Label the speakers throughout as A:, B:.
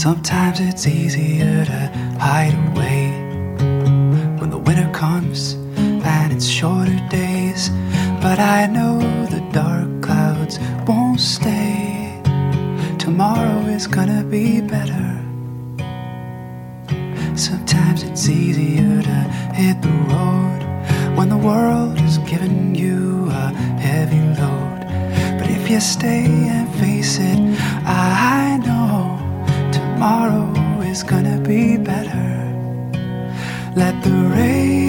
A: Sometimes it's easier to hide away when the winter comes and it's shorter days. But I know the dark clouds won't stay. Tomorrow is gonna be better. Sometimes it's easier to hit the road when the world is giving you a heavy load. But if you stay and face it, I know tomorrow is gonna be better. Let the rain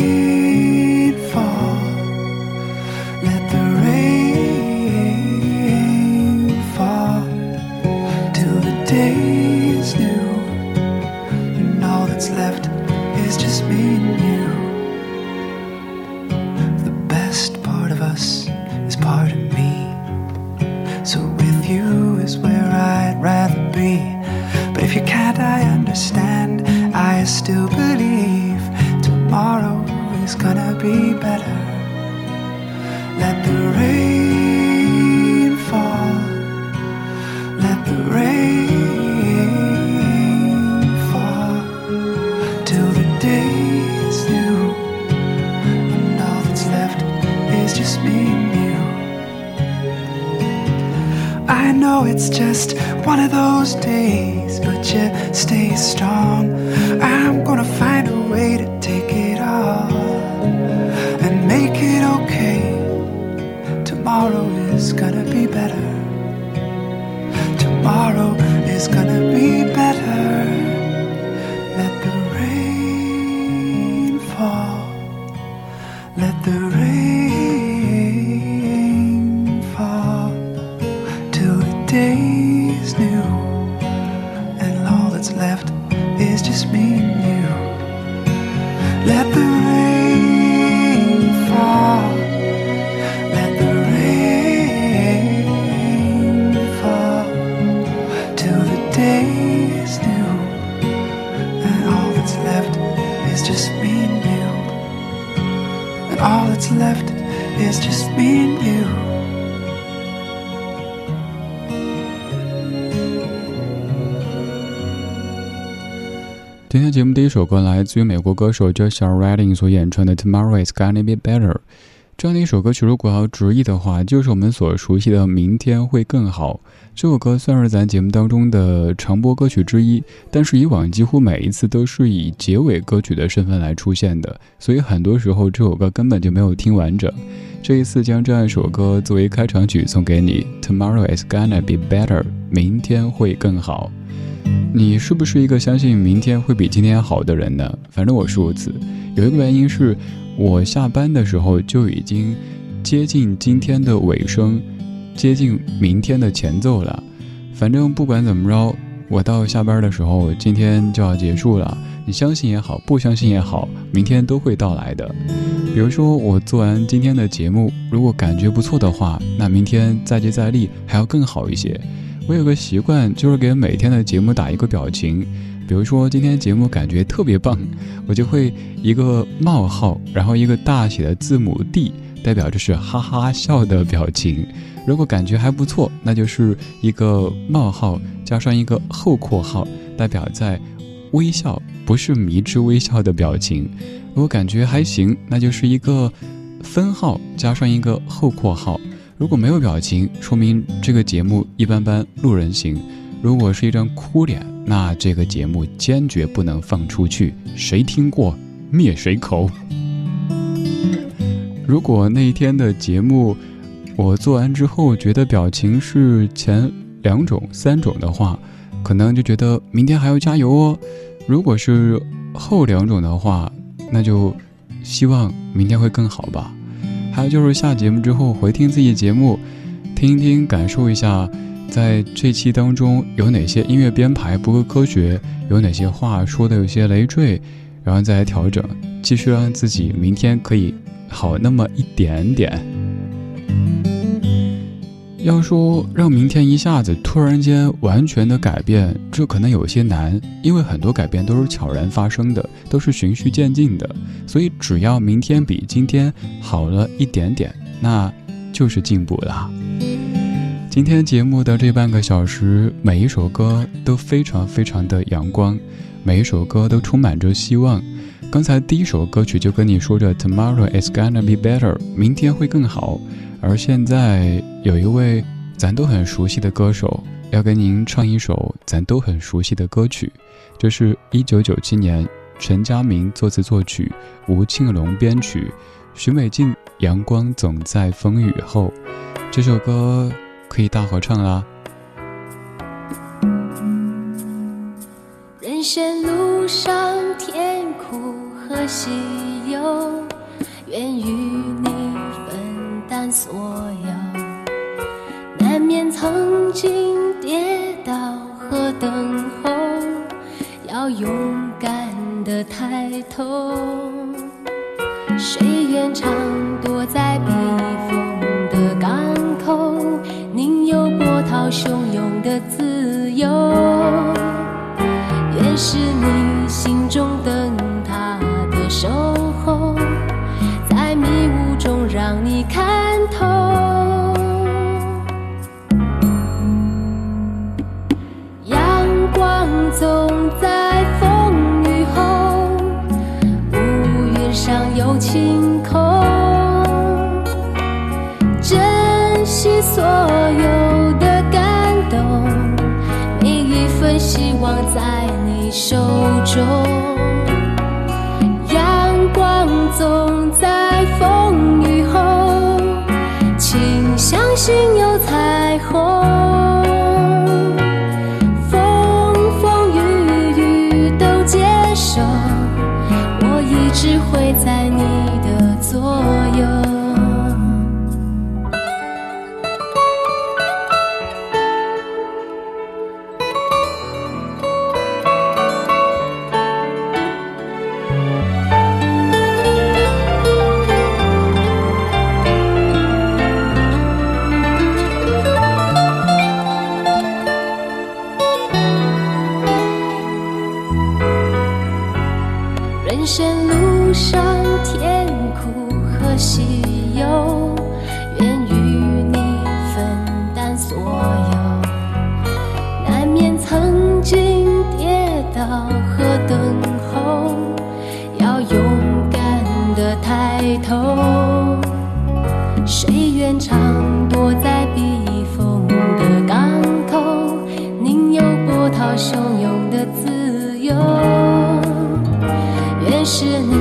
A: better.
B: 节目第一首歌来自于美国歌手 Joshua Redding 所演唱的《Tomorrow Is Gonna Be Better》。这样的一首歌曲，如果要直译的话，就是我们所熟悉的“明天会更好”。这首歌算是咱节目当中的常播歌曲之一，但是以往几乎每一次都是以结尾歌曲的身份来出现的，所以很多时候这首歌根本就没有听完整。这一次将这样一首歌作为开场曲送给你，《Tomorrow Is Gonna Be Better》，明天会更好。你是不是一个相信明天会比今天好的人呢？反正我是如此。有一个原因是，我下班的时候就已经接近今天的尾声，接近明天的前奏了。反正不管怎么着，我到下班的时候，今天就要结束了。你相信也好，不相信也好，明天都会到来的。比如说，我做完今天的节目，如果感觉不错的话，那明天再接再厉，还要更好一些。我有个习惯，就是给每天的节目打一个表情。比如说今天节目感觉特别棒，我就会一个冒号，然后一个大写的字母 D，代表着是哈哈笑的表情。如果感觉还不错，那就是一个冒号加上一个后括号，代表在微笑，不是迷之微笑的表情。如果感觉还行，那就是一个分号加上一个后括号。如果没有表情，说明这个节目一般般，路人行。如果是一张哭脸，那这个节目坚决不能放出去，谁听过灭谁口。如果那一天的节目我做完之后觉得表情是前两种、三种的话，可能就觉得明天还要加油哦。如果是后两种的话，那就希望明天会更好吧。还有就是下节目之后回听自己节目，听一听，感受一下在这期当中有哪些音乐编排不够科学，有哪些话说的有些累赘，然后再来调整，继续让自己明天可以好那么一点点。要说让明天一下子突然间完全的改变，这可能有些难，因为很多改变都是悄然发生的，都是循序渐进的。所以只要明天比今天好了一点点，那就是进步啦。今天节目的这半个小时，每一首歌都非常非常的阳光，每一首歌都充满着希望。刚才第一首歌曲就跟你说着 “Tomorrow is gonna be better”，明天会更好。而现在有一位咱都很熟悉的歌手，要跟您唱一首咱都很熟悉的歌曲。这是一九九七年陈佳明作词作曲，吴庆隆编曲，许美静《阳光总在风雨后》。这首歌可以大合唱啦。
C: 人生路上甜苦和喜忧，愿与勇敢的抬头。谁愿常躲在避风的港口？宁有波涛汹涌的自由。愿是你心中灯塔的守候，在迷雾中让你看透。阳光总。晴空珍惜所有的感动每一份希望在你手中阳光总在风雨后请相信有风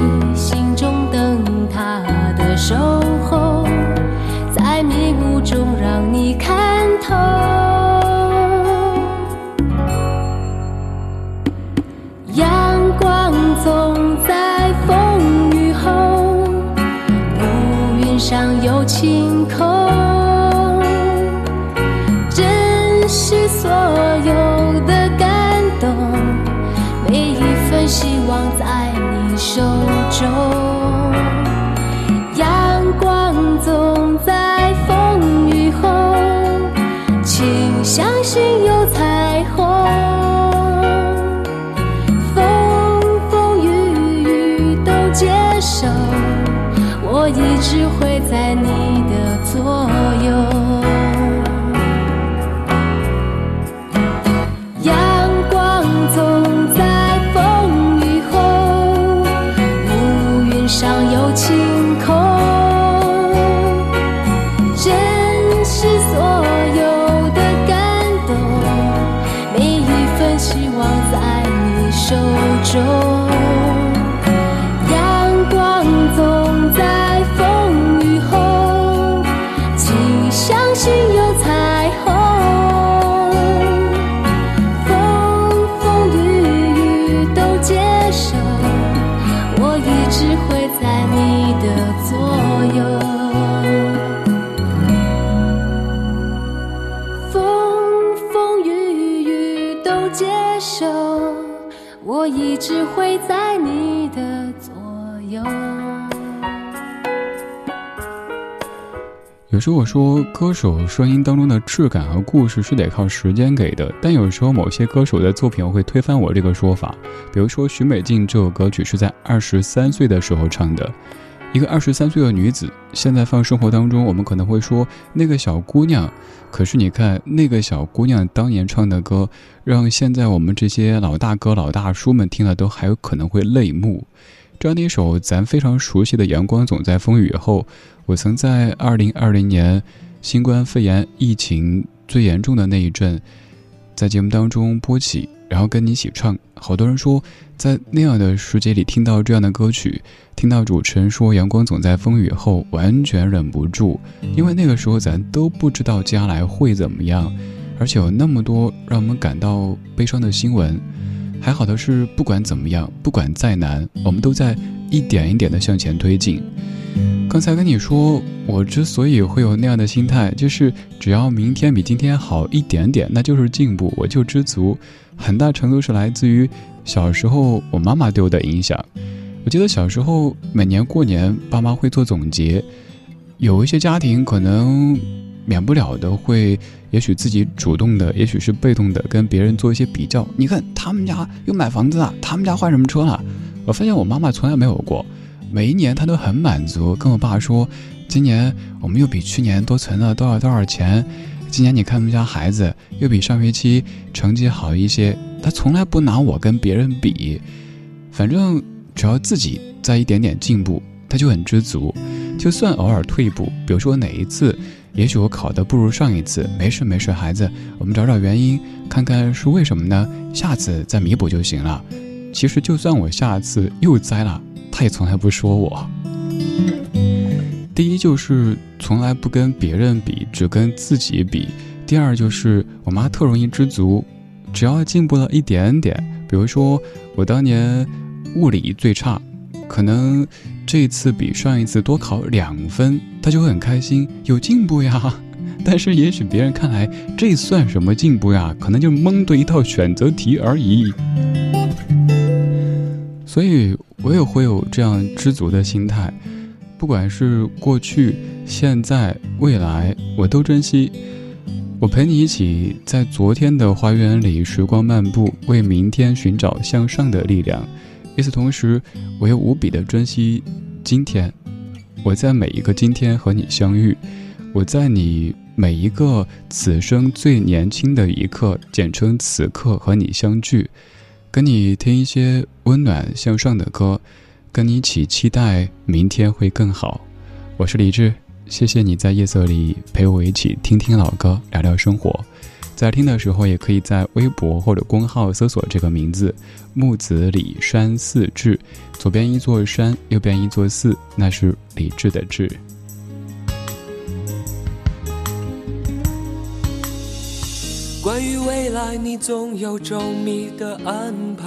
C: 接受，我一直会在你的左右。
B: 有时候我说，歌手声音当中的质感和故事是得靠时间给的，但有时候某些歌手的作品会推翻我这个说法。比如说，许美静这首歌曲是在二十三岁的时候唱的，一个二十三岁的女子，现在放生活当中，我们可能会说那个小姑娘。可是你看，那个小姑娘当年唱的歌，让现在我们这些老大哥、老大叔们听了都还有可能会泪目。这样的一首咱非常熟悉的《阳光总在风雨后》。我曾在二零二零年新冠肺炎疫情最严重的那一阵，在节目当中播起，然后跟你一起唱。好多人说，在那样的时节里听到这样的歌曲，听到主持人说“阳光总在风雨后”，完全忍不住，因为那个时候咱都不知道将来会怎么样，而且有那么多让我们感到悲伤的新闻。还好的是，不管怎么样，不管再难，我们都在一点一点的向前推进。刚才跟你说，我之所以会有那样的心态，就是只要明天比今天好一点点，那就是进步，我就知足。很大程度是来自于小时候我妈妈对我的影响。我记得小时候每年过年，爸妈会做总结，有一些家庭可能免不了的会，也许自己主动的，也许是被动的，跟别人做一些比较。你看他们家又买房子了，他们家换什么车了？我发现我妈妈从来没有过。每一年她都很满足，跟我爸说：“今年我们又比去年多存了多少多少钱。今年你看我们家孩子又比上学期成绩好一些。”他从来不拿我跟别人比，反正只要自己在一点点进步，他就很知足。就算偶尔退步，比如说哪一次，也许我考的不如上一次，没事没事，孩子，我们找找原因，看看是为什么呢？下次再弥补就行了。其实就算我下次又栽了。他也从来不说我。第一就是从来不跟别人比，只跟自己比。第二就是我妈特容易知足，只要进步了一点点，比如说我当年物理最差，可能这次比上一次多考两分，她就会很开心，有进步呀。但是也许别人看来这算什么进步呀？可能就蒙对一道选择题而已。所以。我也会有这样知足的心态，不管是过去、现在、未来，我都珍惜。我陪你一起在昨天的花园里时光漫步，为明天寻找向上的力量。与此同时，我又无比的珍惜今天。我在每一个今天和你相遇，我在你每一个此生最年轻的一刻，简称此刻和你相聚。跟你听一些温暖向上的歌，跟你一起期待明天会更好。我是李志，谢谢你在夜色里陪我一起听听老歌，聊聊生活。在听的时候，也可以在微博或者公号搜索这个名字“木子李山寺志”，左边一座山，右边一座寺，那是李志的志。
D: 关于未来，你总有周密的安排，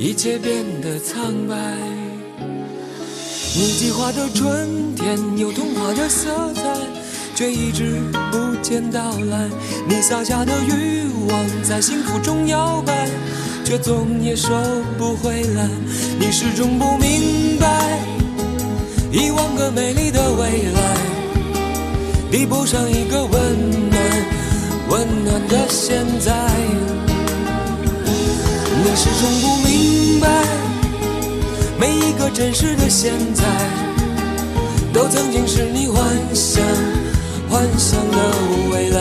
D: 一切变得苍白。你计划的春天有童话的色彩，却一直不见到来。你撒下的欲望在幸福中摇摆，却总也收不回来。你始终不明白，一万个美丽的未来。比不上一个温暖、温暖的现在。我始终不明白，每一个真实的现在，都曾经是你幻想、幻想的未来。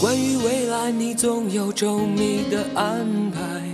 D: 关于未来，你总有周密的安排。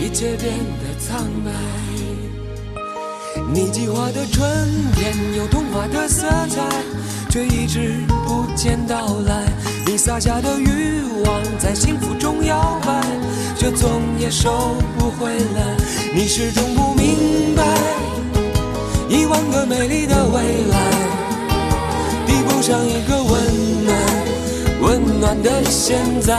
D: 一切变得苍白。你计划的春天有童话的色彩，却一直不见到来。你撒下的欲望在幸福中摇摆，却总也收不回来。你始终不明白，一万个美丽的未来，比不上一个温暖。温暖的现在，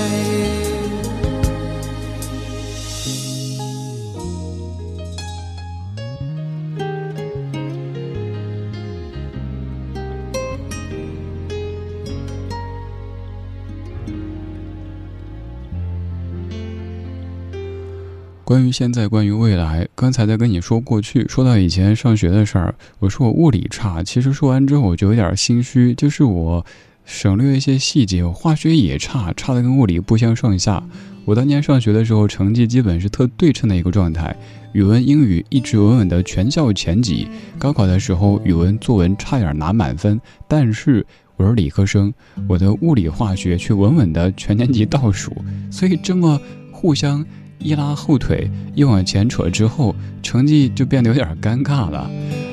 B: 关于现在，关于未来，刚才在跟你说过去，说到以前上学的事儿，我说我物理差，其实说完之后我就有点心虚，就是我省略一些细节，我化学也差，差的跟物理不相上下。我当年上学的时候，成绩基本是特对称的一个状态，语文、英语一直稳稳的全校前几，高考的时候语文、作文差点拿满分，但是我是理科生，我的物理、化学却稳稳的全年级倒数，所以这么互相。一拉后腿，一往前扯之后，成绩就变得有点尴尬了。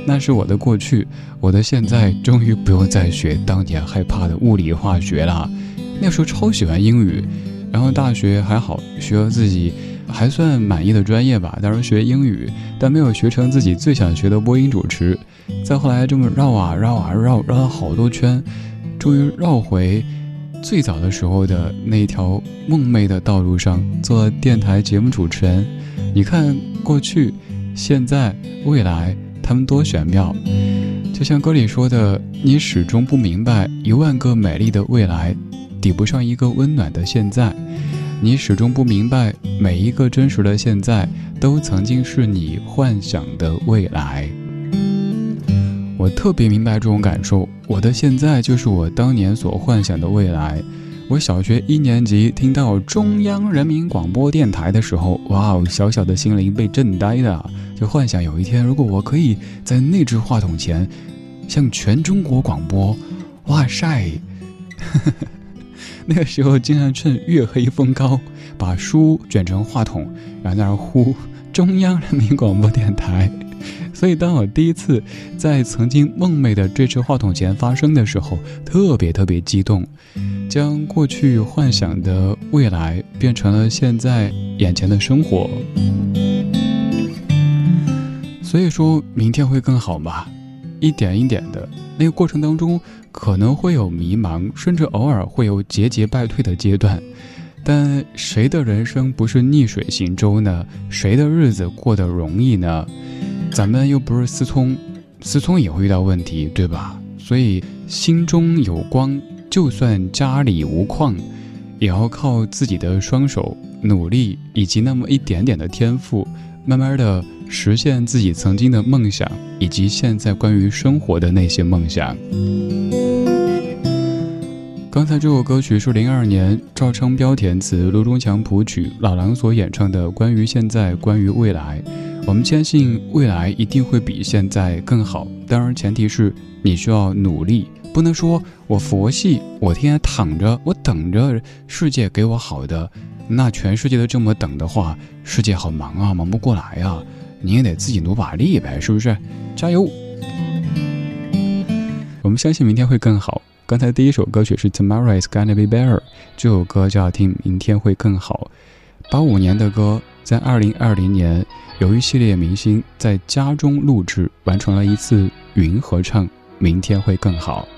B: 那是我的过去，我的现在终于不用再学当年害怕的物理化学了。那时候超喜欢英语，然后大学还好，学了自己还算满意的专业吧。当时学英语，但没有学成自己最想学的播音主持。再后来这么绕啊绕啊绕，绕了好多圈，终于绕回。最早的时候的那条梦寐的道路上，做电台节目主持人，你看过去、现在、未来，他们多玄妙。就像歌里说的：“你始终不明白，一万个美丽的未来，抵不上一个温暖的现在。你始终不明白，每一个真实的现在，都曾经是你幻想的未来。”特别明白这种感受，我的现在就是我当年所幻想的未来。我小学一年级听到中央人民广播电台的时候，哇哦，小小的心灵被震呆的，就幻想有一天，如果我可以在那只话筒前向全中国广播，哇塞！那个时候经常趁月黑风高，把书卷成话筒，然后在那儿呼中央人民广播电台。所以，当我第一次在曾经梦寐的这只话筒前发声的时候，特别特别激动，将过去幻想的未来变成了现在眼前的生活。所以说明天会更好嘛？一点一点的，那个过程当中可能会有迷茫，甚至偶尔会有节节败退的阶段。但谁的人生不是逆水行舟呢？谁的日子过得容易呢？咱们又不是思聪，思聪也会遇到问题，对吧？所以心中有光，就算家里无矿，也要靠自己的双手努力，以及那么一点点的天赋，慢慢的实现自己曾经的梦想，以及现在关于生活的那些梦想。刚才这首歌曲是零二年赵昌标填词、卢中强谱曲、老狼所演唱的《关于现在，关于未来》。我们坚信未来一定会比现在更好，当然前提是你需要努力，不能说我佛系，我天天躺着，我等着世界给我好的。那全世界都这么等的话，世界好忙啊，忙不过来呀。你也得自己努把力呗，是不是？加油！我们相信明天会更好。刚才第一首歌曲是 Tomorrow is gonna be better，这首歌就要听明天会更好。八五年的歌，在二零二零年，由一系列明星在家中录制，完成了一次云合唱。明天会更好。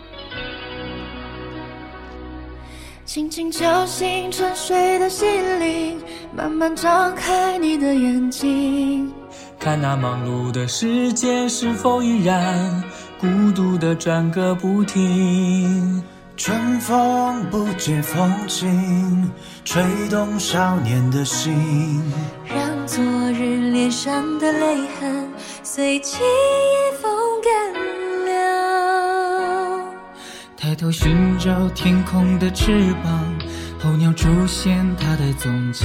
E: 轻轻敲醒沉睡的心灵，慢慢张开你的眼睛，
F: 看那忙碌的世界是否依然。孤独的转个不停，
G: 春风不解风情，吹动少年的心，
E: 让昨日脸上的泪痕随记忆风干了。
H: 抬头寻找天空的翅膀，候鸟出现它的踪迹。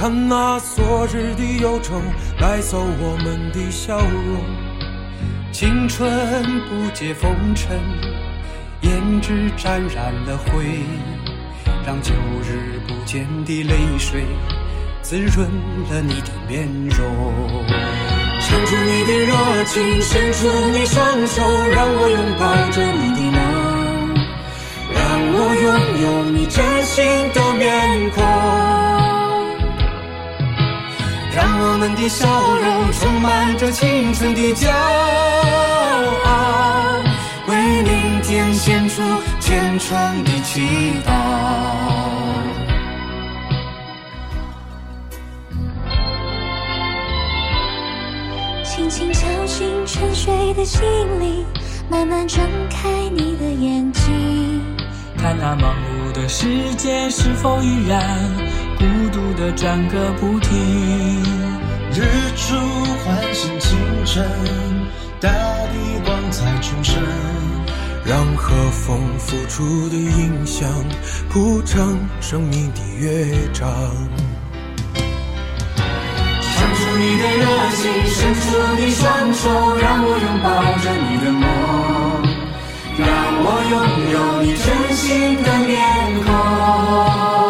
F: 看那昨日的忧愁带走我们的笑容？青春不解风尘，胭脂沾染了灰，让旧日不见的泪水滋润了你的面容。
G: 唱出你的热情，伸出你双手，让我拥抱着你的梦，让我拥有你真心的面孔。让我们的笑容充满着青春的骄傲，为明天献出虔诚的祈祷。
E: 轻轻敲醒沉睡的心灵，慢慢睁开你的眼睛，
H: 看那忙碌的世界是否依然。孤独的转个不停，
G: 日出唤醒清晨，大地光彩重生，
F: 让和风拂出的音响谱成生命的乐章。
G: 唱出你的热情，伸出你双手，让我拥抱着你的梦，让我拥有你真心的面孔。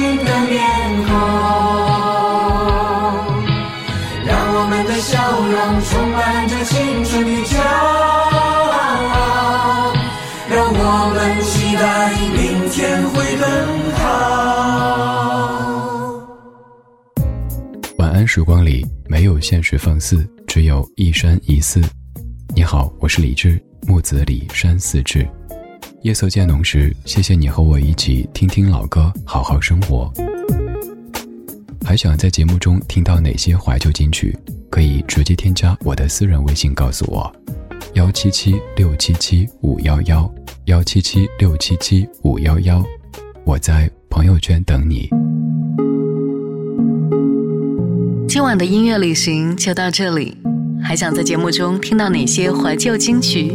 G: 真心的面孔。让我们的笑容充满着青春的骄傲，让我们期待明天会更好。
B: 晚安时光里没有现实放肆，只有一山一寺。你好，我是李志，木子李山寺志。夜色渐浓时，谢谢你和我一起听听老歌，好好生活。还想在节目中听到哪些怀旧金曲？可以直接添加我的私人微信告诉我，幺七七六七七五幺幺幺七七六七七五幺幺，我在朋友圈等你。
I: 今晚的音乐旅行就到这里，还想在节目中听到哪些怀旧金曲？